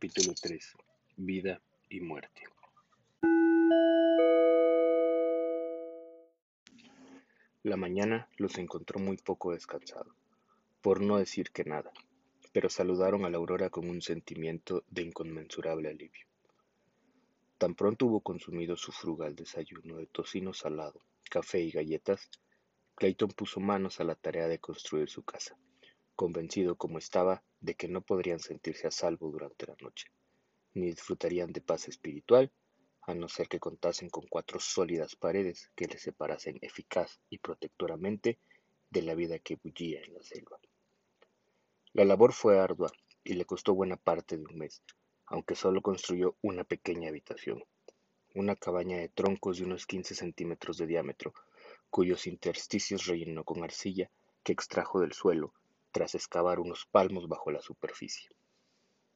Capítulo 3 Vida y muerte La mañana los encontró muy poco descansados, por no decir que nada, pero saludaron a la aurora con un sentimiento de inconmensurable alivio. Tan pronto hubo consumido su frugal desayuno de tocino salado, café y galletas, Clayton puso manos a la tarea de construir su casa, convencido como estaba de que no podrían sentirse a salvo durante la noche, ni disfrutarían de paz espiritual a no ser que contasen con cuatro sólidas paredes que les separasen eficaz y protectoramente de la vida que bullía en la selva. La labor fue ardua y le costó buena parte de un mes, aunque solo construyó una pequeña habitación, una cabaña de troncos de unos 15 centímetros de diámetro, cuyos intersticios rellenó con arcilla que extrajo del suelo tras excavar unos palmos bajo la superficie.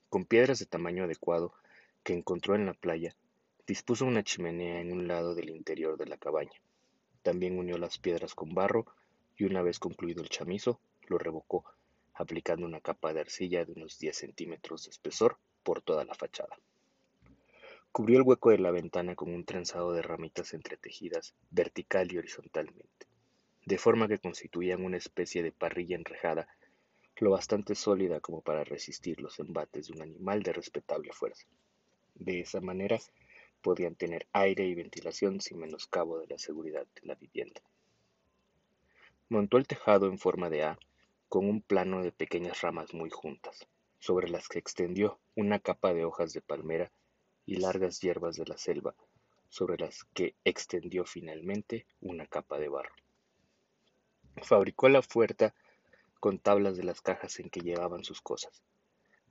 Con piedras de tamaño adecuado que encontró en la playa, Dispuso una chimenea en un lado del interior de la cabaña. También unió las piedras con barro y una vez concluido el chamizo, lo revocó, aplicando una capa de arcilla de unos 10 centímetros de espesor por toda la fachada. Cubrió el hueco de la ventana con un trenzado de ramitas entretejidas vertical y horizontalmente, de forma que constituían una especie de parrilla enrejada lo bastante sólida como para resistir los embates de un animal de respetable fuerza. De esa manera, podían tener aire y ventilación sin menoscabo de la seguridad de la vivienda. Montó el tejado en forma de A con un plano de pequeñas ramas muy juntas, sobre las que extendió una capa de hojas de palmera y largas hierbas de la selva, sobre las que extendió finalmente una capa de barro. Fabricó la puerta con tablas de las cajas en que llevaban sus cosas,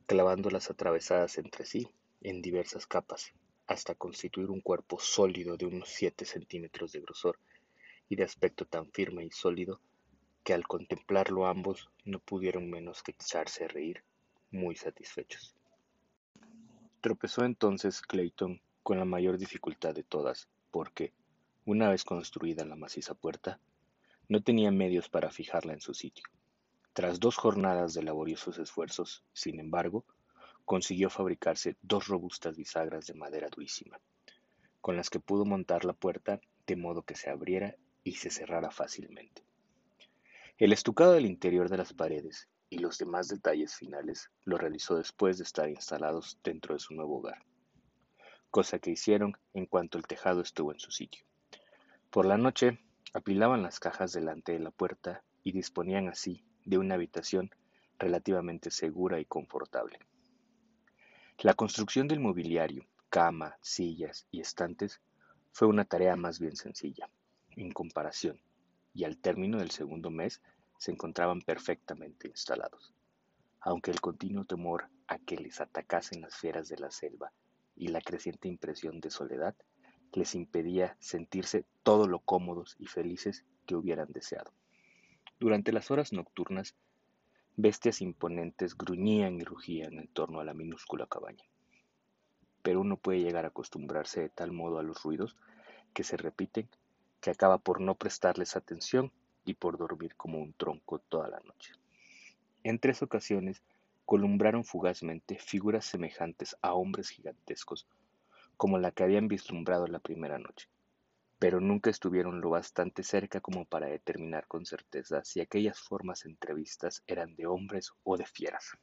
clavándolas atravesadas entre sí en diversas capas, hasta constituir un cuerpo sólido de unos siete centímetros de grosor y de aspecto tan firme y sólido que al contemplarlo ambos no pudieron menos que echarse a reír, muy satisfechos. Tropezó entonces Clayton con la mayor dificultad de todas, porque, una vez construida la maciza puerta, no tenía medios para fijarla en su sitio. Tras dos jornadas de laboriosos esfuerzos, sin embargo, consiguió fabricarse dos robustas bisagras de madera durísima, con las que pudo montar la puerta de modo que se abriera y se cerrara fácilmente. El estucado del interior de las paredes y los demás detalles finales lo realizó después de estar instalados dentro de su nuevo hogar, cosa que hicieron en cuanto el tejado estuvo en su sitio. Por la noche apilaban las cajas delante de la puerta y disponían así de una habitación relativamente segura y confortable. La construcción del mobiliario, cama, sillas y estantes fue una tarea más bien sencilla, en comparación, y al término del segundo mes se encontraban perfectamente instalados, aunque el continuo temor a que les atacasen las fieras de la selva y la creciente impresión de soledad les impedía sentirse todo lo cómodos y felices que hubieran deseado. Durante las horas nocturnas Bestias imponentes gruñían y rugían en torno a la minúscula cabaña. Pero uno puede llegar a acostumbrarse de tal modo a los ruidos que se repiten que acaba por no prestarles atención y por dormir como un tronco toda la noche. En tres ocasiones columbraron fugazmente figuras semejantes a hombres gigantescos, como la que habían vislumbrado la primera noche pero nunca estuvieron lo bastante cerca como para determinar con certeza si aquellas formas entrevistas eran de hombres o de fieras.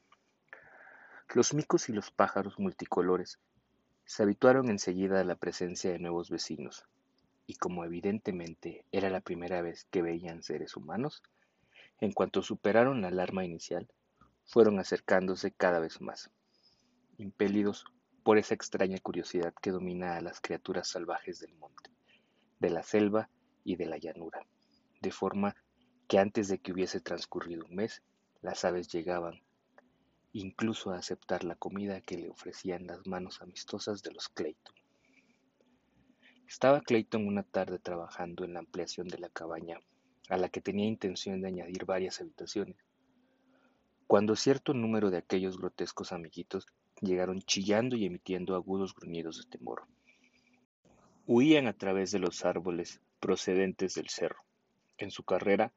Los micos y los pájaros multicolores se habituaron enseguida a la presencia de nuevos vecinos, y como evidentemente era la primera vez que veían seres humanos, en cuanto superaron la alarma inicial, fueron acercándose cada vez más, impelidos por esa extraña curiosidad que domina a las criaturas salvajes del monte de la selva y de la llanura, de forma que antes de que hubiese transcurrido un mes, las aves llegaban incluso a aceptar la comida que le ofrecían las manos amistosas de los Clayton. Estaba Clayton una tarde trabajando en la ampliación de la cabaña, a la que tenía intención de añadir varias habitaciones, cuando cierto número de aquellos grotescos amiguitos llegaron chillando y emitiendo agudos gruñidos de temor. Huían a través de los árboles procedentes del cerro. En su carrera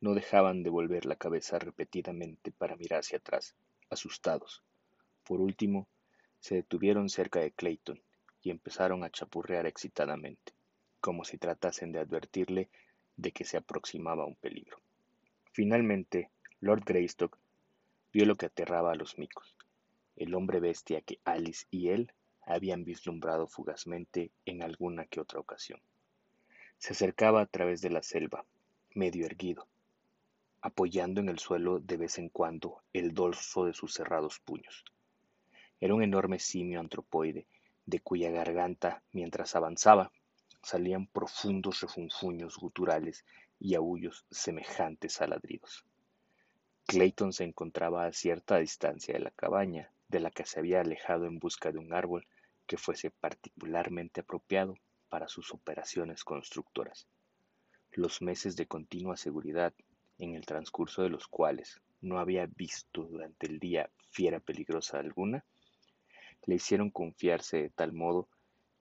no dejaban de volver la cabeza repetidamente para mirar hacia atrás, asustados. Por último, Se detuvieron cerca de Clayton y empezaron a chapurrear excitadamente, como si tratasen de advertirle de que se aproximaba un peligro. Finalmente, Lord Greystock vio lo que aterraba a los micos, el hombre bestia que Alice y él habían vislumbrado fugazmente en alguna que otra ocasión. Se acercaba a través de la selva, medio erguido, apoyando en el suelo de vez en cuando el dorso de sus cerrados puños. Era un enorme simio antropoide, de cuya garganta, mientras avanzaba, salían profundos refunfuños guturales y aullos semejantes a ladridos. Clayton se encontraba a cierta distancia de la cabaña, de la que se había alejado en busca de un árbol que fuese particularmente apropiado para sus operaciones constructoras. Los meses de continua seguridad, en el transcurso de los cuales no había visto durante el día fiera peligrosa alguna, le hicieron confiarse de tal modo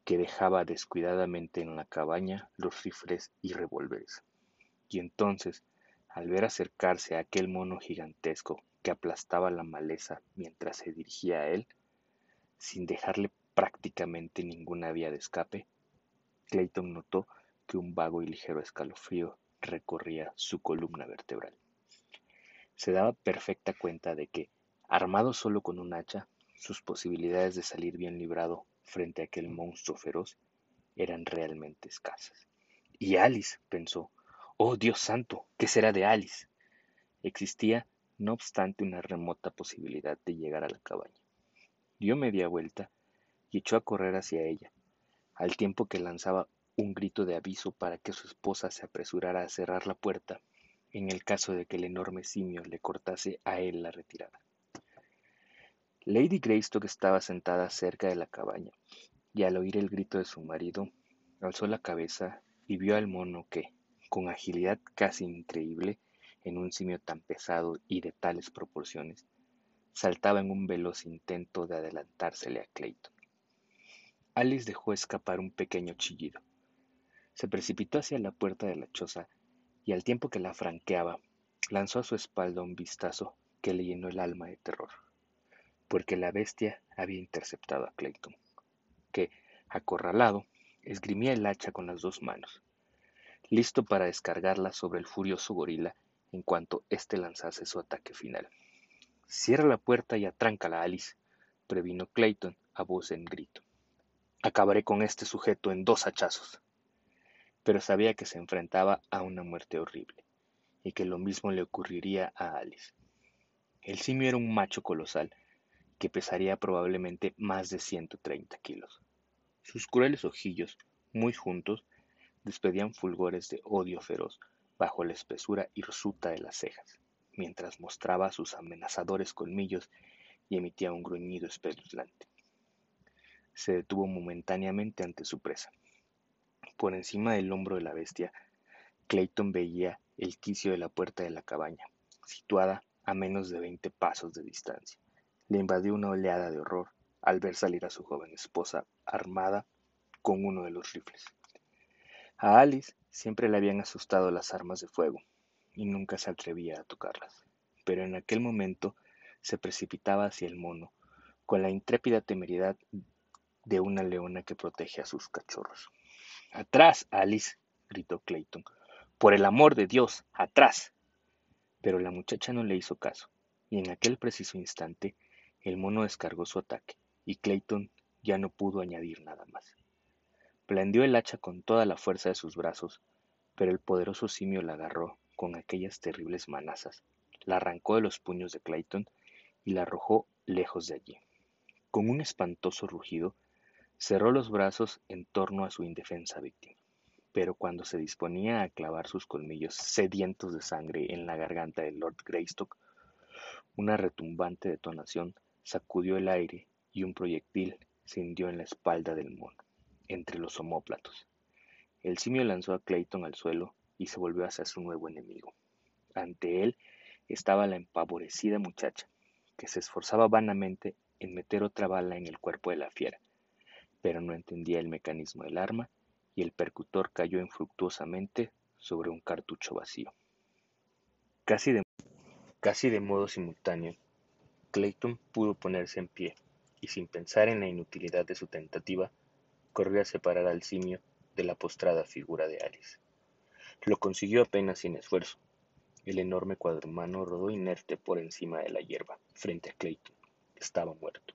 que dejaba descuidadamente en la cabaña los rifles y revólveres. Y entonces, al ver acercarse a aquel mono gigantesco que aplastaba la maleza mientras se dirigía a él, sin dejarle prácticamente ninguna vía de escape, Clayton notó que un vago y ligero escalofrío recorría su columna vertebral. Se daba perfecta cuenta de que, armado solo con un hacha, sus posibilidades de salir bien librado frente a aquel monstruo feroz eran realmente escasas. Y Alice, pensó, oh Dios santo, ¿qué será de Alice? Existía, no obstante, una remota posibilidad de llegar a la cabaña. Dio media vuelta y echó a correr hacia ella, al tiempo que lanzaba un grito de aviso para que su esposa se apresurara a cerrar la puerta en el caso de que el enorme simio le cortase a él la retirada. Lady Greystock estaba sentada cerca de la cabaña, y al oír el grito de su marido, alzó la cabeza y vio al mono que, con agilidad casi increíble en un simio tan pesado y de tales proporciones, saltaba en un veloz intento de adelantársele a Clayton. Alice dejó escapar un pequeño chillido. Se precipitó hacia la puerta de la choza y al tiempo que la franqueaba, lanzó a su espalda un vistazo que le llenó el alma de terror porque la bestia había interceptado a Clayton, que, acorralado, esgrimía el hacha con las dos manos, listo para descargarla sobre el furioso gorila en cuanto éste lanzase su ataque final. Cierra la puerta y atráncala, Alice, previno Clayton a voz en grito. Acabaré con este sujeto en dos hachazos. Pero sabía que se enfrentaba a una muerte horrible, y que lo mismo le ocurriría a Alice. El simio era un macho colosal, que pesaría probablemente más de 130 kilos. Sus crueles ojillos, muy juntos, despedían fulgores de odio feroz bajo la espesura hirsuta de las cejas, mientras mostraba sus amenazadores colmillos y emitía un gruñido espeluznante. Se detuvo momentáneamente ante su presa. Por encima del hombro de la bestia, Clayton veía el quicio de la puerta de la cabaña, situada a menos de veinte pasos de distancia le invadió una oleada de horror al ver salir a su joven esposa armada con uno de los rifles. A Alice siempre le habían asustado las armas de fuego y nunca se atrevía a tocarlas, pero en aquel momento se precipitaba hacia el mono con la intrépida temeridad de una leona que protege a sus cachorros. ¡Atrás, Alice! gritó Clayton. Por el amor de Dios, atrás. Pero la muchacha no le hizo caso, y en aquel preciso instante el mono descargó su ataque, y Clayton ya no pudo añadir nada más. Blandió el hacha con toda la fuerza de sus brazos, pero el poderoso simio la agarró con aquellas terribles manazas, la arrancó de los puños de Clayton y la arrojó lejos de allí. Con un espantoso rugido, cerró los brazos en torno a su indefensa víctima. Pero cuando se disponía a clavar sus colmillos sedientos de sangre en la garganta de Lord Greystock, una retumbante detonación sacudió el aire y un proyectil se hundió en la espalda del mono, entre los omóplatos. El simio lanzó a Clayton al suelo y se volvió hacia su nuevo enemigo. Ante él estaba la empavorecida muchacha, que se esforzaba vanamente en meter otra bala en el cuerpo de la fiera, pero no entendía el mecanismo del arma y el percutor cayó infructuosamente sobre un cartucho vacío. Casi de, casi de modo simultáneo, Clayton pudo ponerse en pie, y sin pensar en la inutilidad de su tentativa, corrió a separar al simio de la postrada figura de Alice. Lo consiguió apenas sin esfuerzo. El enorme cuadrumano rodó inerte por encima de la hierba, frente a Clayton. Estaba muerto.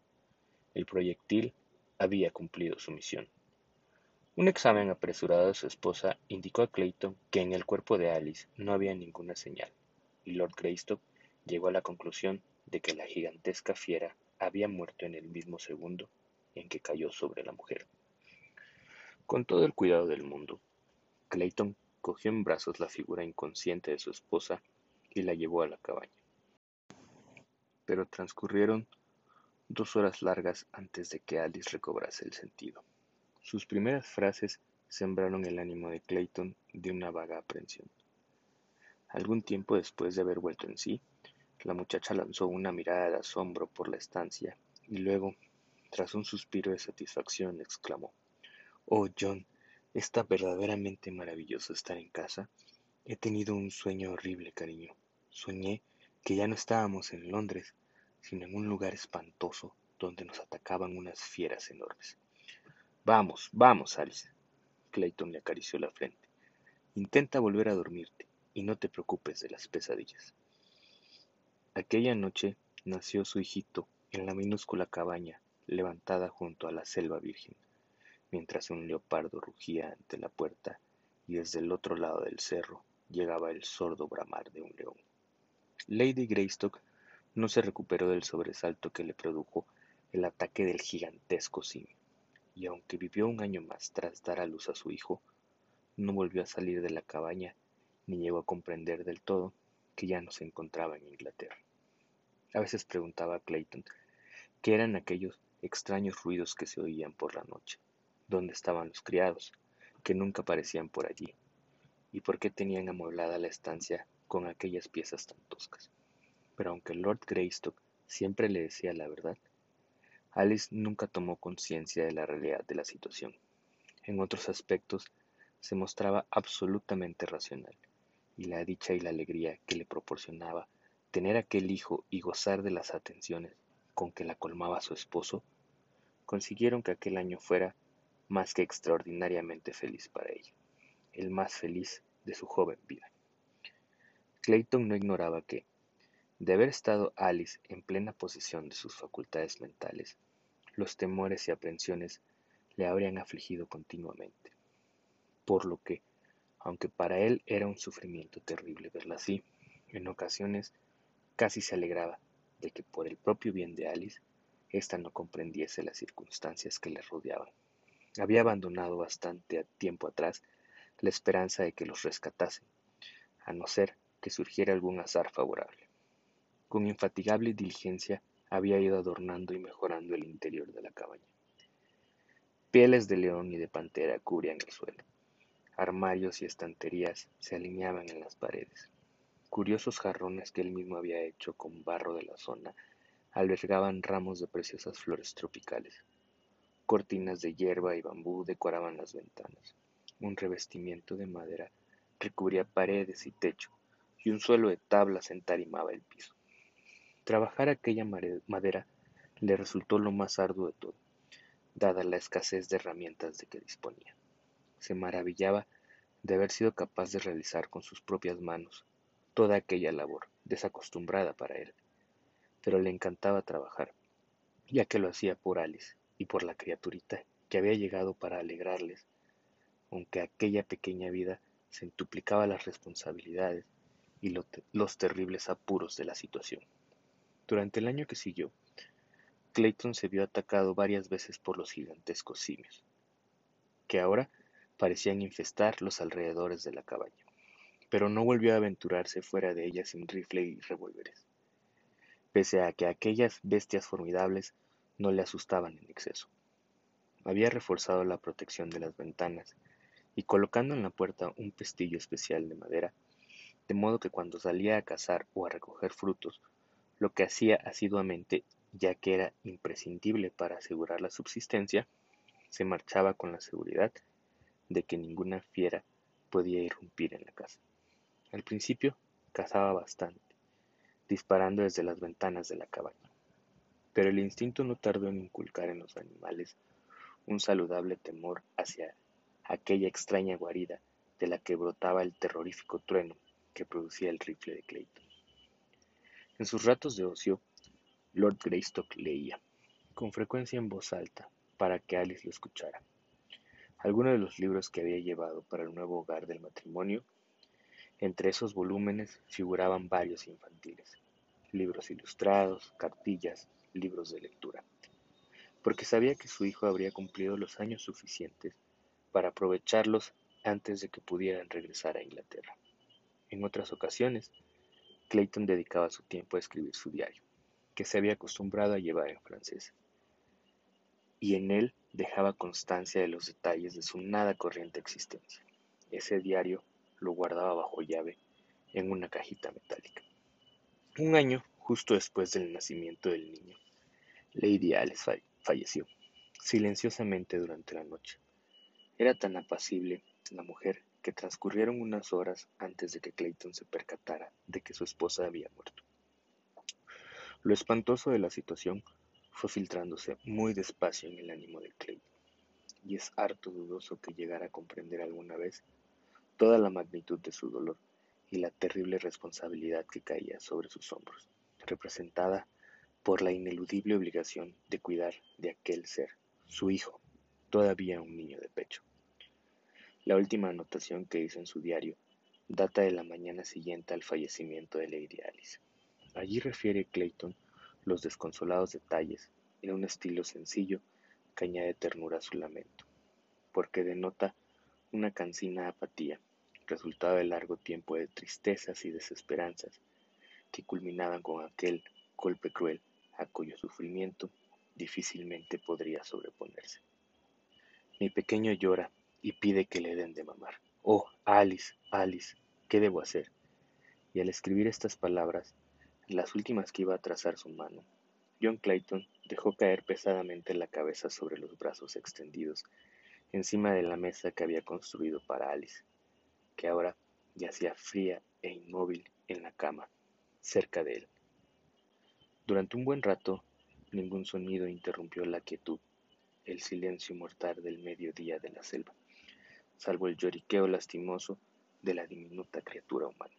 El proyectil había cumplido su misión. Un examen apresurado de su esposa indicó a Clayton que en el cuerpo de Alice no había ninguna señal, y Lord Greystock llegó a la conclusión de que la gigantesca fiera había muerto en el mismo segundo en que cayó sobre la mujer. Con todo el cuidado del mundo, Clayton cogió en brazos la figura inconsciente de su esposa y la llevó a la cabaña. Pero transcurrieron dos horas largas antes de que Alice recobrase el sentido. Sus primeras frases sembraron el ánimo de Clayton de una vaga aprensión. Algún tiempo después de haber vuelto en sí, la muchacha lanzó una mirada de asombro por la estancia y luego, tras un suspiro de satisfacción, exclamó Oh, John, está verdaderamente maravilloso estar en casa. He tenido un sueño horrible, cariño. Soñé que ya no estábamos en Londres, sino en un lugar espantoso donde nos atacaban unas fieras enormes. Vamos, vamos, Alice. Clayton le acarició la frente. Intenta volver a dormirte y no te preocupes de las pesadillas. Aquella noche nació su hijito en la minúscula cabaña levantada junto a la selva virgen, mientras un leopardo rugía ante la puerta y desde el otro lado del cerro llegaba el sordo bramar de un león. Lady Greystock no se recuperó del sobresalto que le produjo el ataque del gigantesco simio y aunque vivió un año más tras dar a luz a su hijo, no volvió a salir de la cabaña ni llegó a comprender del todo que ya no se encontraba en Inglaterra. A veces preguntaba a Clayton qué eran aquellos extraños ruidos que se oían por la noche, dónde estaban los criados, que nunca aparecían por allí, y por qué tenían amueblada la estancia con aquellas piezas tan toscas. Pero aunque Lord Greystock siempre le decía la verdad, Alice nunca tomó conciencia de la realidad de la situación. En otros aspectos se mostraba absolutamente racional, y la dicha y la alegría que le proporcionaba tener aquel hijo y gozar de las atenciones con que la colmaba su esposo, consiguieron que aquel año fuera más que extraordinariamente feliz para ella, el más feliz de su joven vida. Clayton no ignoraba que, de haber estado Alice en plena posesión de sus facultades mentales, los temores y aprensiones le habrían afligido continuamente. Por lo que, aunque para él era un sufrimiento terrible verla así, en ocasiones casi se alegraba de que por el propio bien de Alice, ésta no comprendiese las circunstancias que le rodeaban. Había abandonado bastante tiempo atrás la esperanza de que los rescatasen, a no ser que surgiera algún azar favorable. Con infatigable diligencia había ido adornando y mejorando el interior de la cabaña. Pieles de león y de pantera cubrían el suelo. Armarios y estanterías se alineaban en las paredes. Curiosos jarrones que él mismo había hecho con barro de la zona albergaban ramos de preciosas flores tropicales. Cortinas de hierba y bambú decoraban las ventanas. Un revestimiento de madera recubría paredes y techo, y un suelo de tablas entarimaba el piso. Trabajar aquella madera le resultó lo más arduo de todo, dada la escasez de herramientas de que disponía. Se maravillaba de haber sido capaz de realizar con sus propias manos toda aquella labor, desacostumbrada para él. Pero le encantaba trabajar, ya que lo hacía por Alice y por la criaturita que había llegado para alegrarles, aunque aquella pequeña vida se las responsabilidades y los terribles apuros de la situación. Durante el año que siguió, Clayton se vio atacado varias veces por los gigantescos simios, que ahora parecían infestar los alrededores de la cabaña, pero no volvió a aventurarse fuera de ella sin rifle y revólveres, pese a que aquellas bestias formidables no le asustaban en exceso. Había reforzado la protección de las ventanas y colocando en la puerta un pestillo especial de madera, de modo que cuando salía a cazar o a recoger frutos lo que hacía asiduamente, ya que era imprescindible para asegurar la subsistencia, se marchaba con la seguridad de que ninguna fiera podía irrumpir en la casa. Al principio cazaba bastante, disparando desde las ventanas de la cabaña. Pero el instinto no tardó en inculcar en los animales un saludable temor hacia aquella extraña guarida de la que brotaba el terrorífico trueno que producía el rifle de Clayton. En sus ratos de ocio, Lord Greystock leía, con frecuencia en voz alta, para que Alice lo escuchara. Algunos de los libros que había llevado para el nuevo hogar del matrimonio, entre esos volúmenes figuraban varios infantiles, libros ilustrados, cartillas, libros de lectura, porque sabía que su hijo habría cumplido los años suficientes para aprovecharlos antes de que pudieran regresar a Inglaterra. En otras ocasiones, Clayton dedicaba su tiempo a escribir su diario, que se había acostumbrado a llevar en francés, y en él dejaba constancia de los detalles de su nada corriente existencia. Ese diario lo guardaba bajo llave en una cajita metálica. Un año justo después del nacimiento del niño, Lady Alice falleció, silenciosamente durante la noche. Era tan apacible la mujer que transcurrieron unas horas antes de que Clayton se percatara de que su esposa había muerto. Lo espantoso de la situación fue filtrándose muy despacio en el ánimo de Clayton, y es harto dudoso que llegara a comprender alguna vez toda la magnitud de su dolor y la terrible responsabilidad que caía sobre sus hombros, representada por la ineludible obligación de cuidar de aquel ser, su hijo, todavía un niño de pecho. La última anotación que hizo en su diario data de la mañana siguiente al fallecimiento de Lady Alice. Allí refiere Clayton los desconsolados detalles en un estilo sencillo que añade ternura a su lamento, porque denota una cansina apatía, resultado de largo tiempo de tristezas y desesperanzas, que culminaban con aquel golpe cruel a cuyo sufrimiento difícilmente podría sobreponerse. Mi pequeño llora y pide que le den de mamar. Oh, Alice, Alice, ¿qué debo hacer? Y al escribir estas palabras, las últimas que iba a trazar su mano, John Clayton dejó caer pesadamente la cabeza sobre los brazos extendidos encima de la mesa que había construido para Alice, que ahora yacía fría e inmóvil en la cama, cerca de él. Durante un buen rato, ningún sonido interrumpió la quietud, el silencio mortal del mediodía de la selva salvo el lloriqueo lastimoso de la diminuta criatura humana.